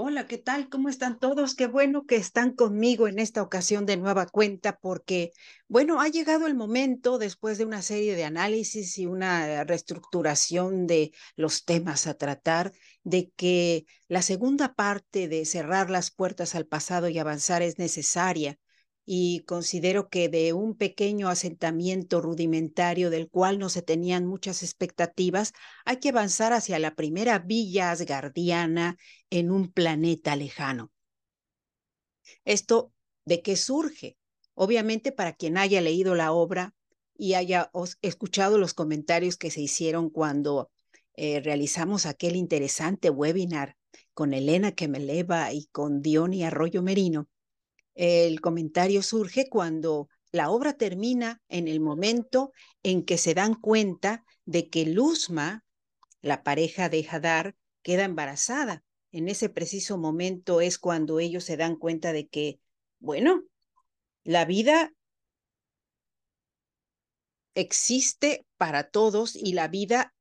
Hola, ¿qué tal? ¿Cómo están todos? Qué bueno que están conmigo en esta ocasión de nueva cuenta porque, bueno, ha llegado el momento después de una serie de análisis y una reestructuración de los temas a tratar, de que la segunda parte de cerrar las puertas al pasado y avanzar es necesaria y considero que de un pequeño asentamiento rudimentario del cual no se tenían muchas expectativas, hay que avanzar hacia la primera villa asgardiana en un planeta lejano. ¿Esto de qué surge? Obviamente para quien haya leído la obra y haya escuchado los comentarios que se hicieron cuando eh, realizamos aquel interesante webinar con Elena Kemeleva y con Diony Arroyo Merino, el comentario surge cuando la obra termina en el momento en que se dan cuenta de que Luzma, la pareja de Hadar, queda embarazada. En ese preciso momento es cuando ellos se dan cuenta de que, bueno, la vida existe para todos y la vida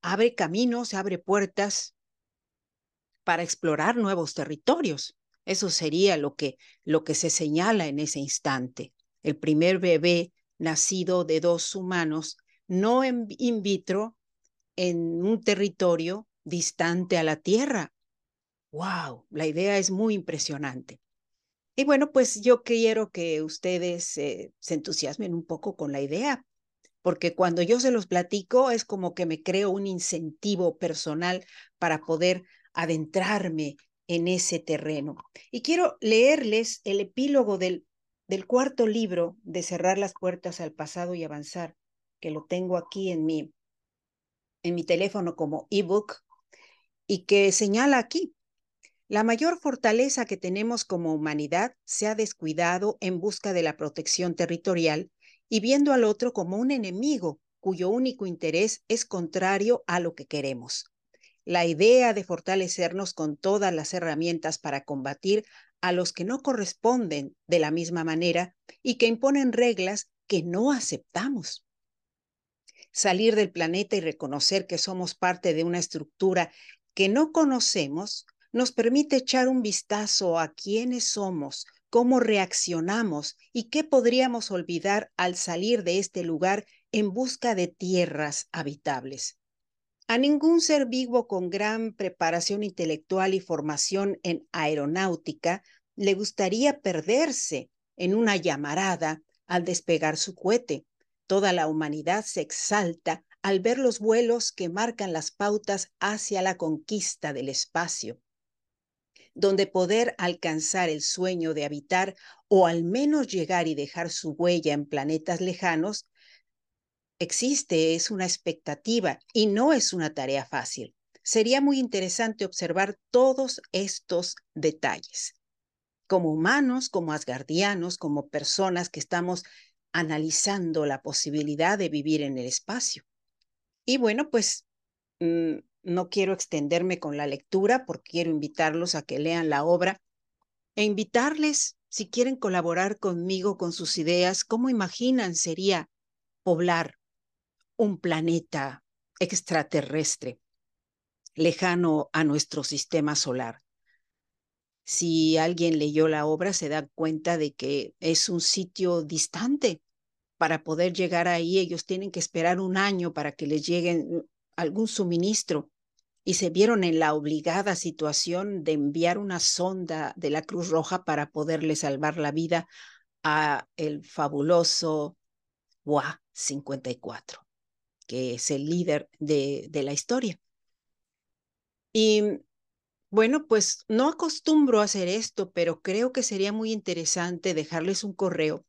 abre caminos, abre puertas para explorar nuevos territorios. Eso sería lo que, lo que se señala en ese instante. El primer bebé nacido de dos humanos, no en in vitro, en un territorio distante a la Tierra. ¡Wow! La idea es muy impresionante. Y bueno, pues yo quiero que ustedes eh, se entusiasmen un poco con la idea, porque cuando yo se los platico es como que me creo un incentivo personal para poder adentrarme en ese terreno. Y quiero leerles el epílogo del, del cuarto libro de Cerrar las puertas al pasado y avanzar, que lo tengo aquí en mi, en mi teléfono como ebook y que señala aquí, la mayor fortaleza que tenemos como humanidad se ha descuidado en busca de la protección territorial y viendo al otro como un enemigo cuyo único interés es contrario a lo que queremos la idea de fortalecernos con todas las herramientas para combatir a los que no corresponden de la misma manera y que imponen reglas que no aceptamos. Salir del planeta y reconocer que somos parte de una estructura que no conocemos nos permite echar un vistazo a quiénes somos, cómo reaccionamos y qué podríamos olvidar al salir de este lugar en busca de tierras habitables. A ningún ser vivo con gran preparación intelectual y formación en aeronáutica le gustaría perderse en una llamarada al despegar su cohete. Toda la humanidad se exalta al ver los vuelos que marcan las pautas hacia la conquista del espacio, donde poder alcanzar el sueño de habitar o al menos llegar y dejar su huella en planetas lejanos existe, es una expectativa y no es una tarea fácil. Sería muy interesante observar todos estos detalles. Como humanos, como asgardianos, como personas que estamos analizando la posibilidad de vivir en el espacio. Y bueno, pues mm, no quiero extenderme con la lectura porque quiero invitarlos a que lean la obra e invitarles, si quieren colaborar conmigo con sus ideas, cómo imaginan sería poblar un planeta extraterrestre lejano a nuestro sistema solar. Si alguien leyó la obra, se da cuenta de que es un sitio distante. Para poder llegar ahí, ellos tienen que esperar un año para que les llegue algún suministro y se vieron en la obligada situación de enviar una sonda de la Cruz Roja para poderle salvar la vida a el fabuloso WA 54 que es el líder de, de la historia. Y bueno, pues no acostumbro a hacer esto, pero creo que sería muy interesante dejarles un correo,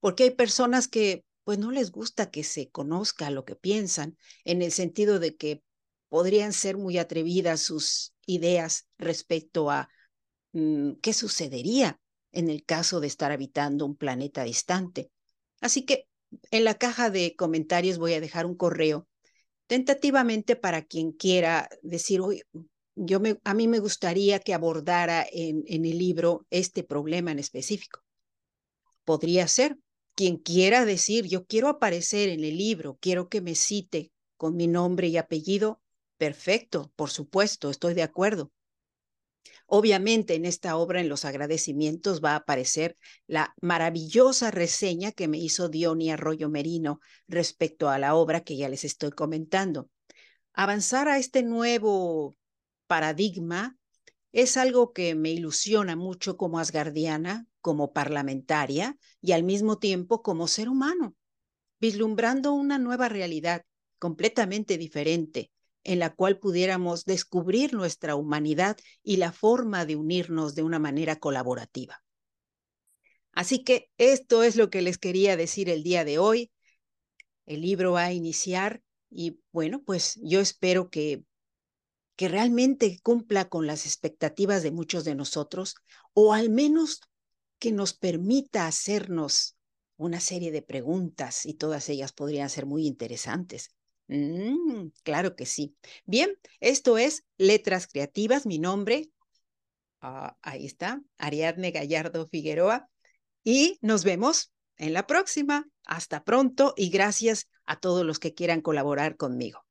porque hay personas que pues no les gusta que se conozca lo que piensan, en el sentido de que podrían ser muy atrevidas sus ideas respecto a mm, qué sucedería en el caso de estar habitando un planeta distante. Así que en la caja de comentarios voy a dejar un correo tentativamente para quien quiera decir, hoy yo me, a mí me gustaría que abordara en, en el libro este problema en específico. Podría ser quien quiera decir, yo quiero aparecer en el libro, quiero que me cite con mi nombre y apellido, perfecto, por supuesto, estoy de acuerdo. Obviamente en esta obra, en los agradecimientos, va a aparecer la maravillosa reseña que me hizo Diony Arroyo Merino respecto a la obra que ya les estoy comentando. Avanzar a este nuevo paradigma es algo que me ilusiona mucho como asgardiana, como parlamentaria y al mismo tiempo como ser humano, vislumbrando una nueva realidad completamente diferente en la cual pudiéramos descubrir nuestra humanidad y la forma de unirnos de una manera colaborativa. Así que esto es lo que les quería decir el día de hoy. El libro va a iniciar y bueno, pues yo espero que que realmente cumpla con las expectativas de muchos de nosotros o al menos que nos permita hacernos una serie de preguntas y todas ellas podrían ser muy interesantes. Mm, claro que sí. Bien, esto es Letras Creativas, mi nombre. Ah, ahí está, Ariadne Gallardo Figueroa. Y nos vemos en la próxima. Hasta pronto y gracias a todos los que quieran colaborar conmigo.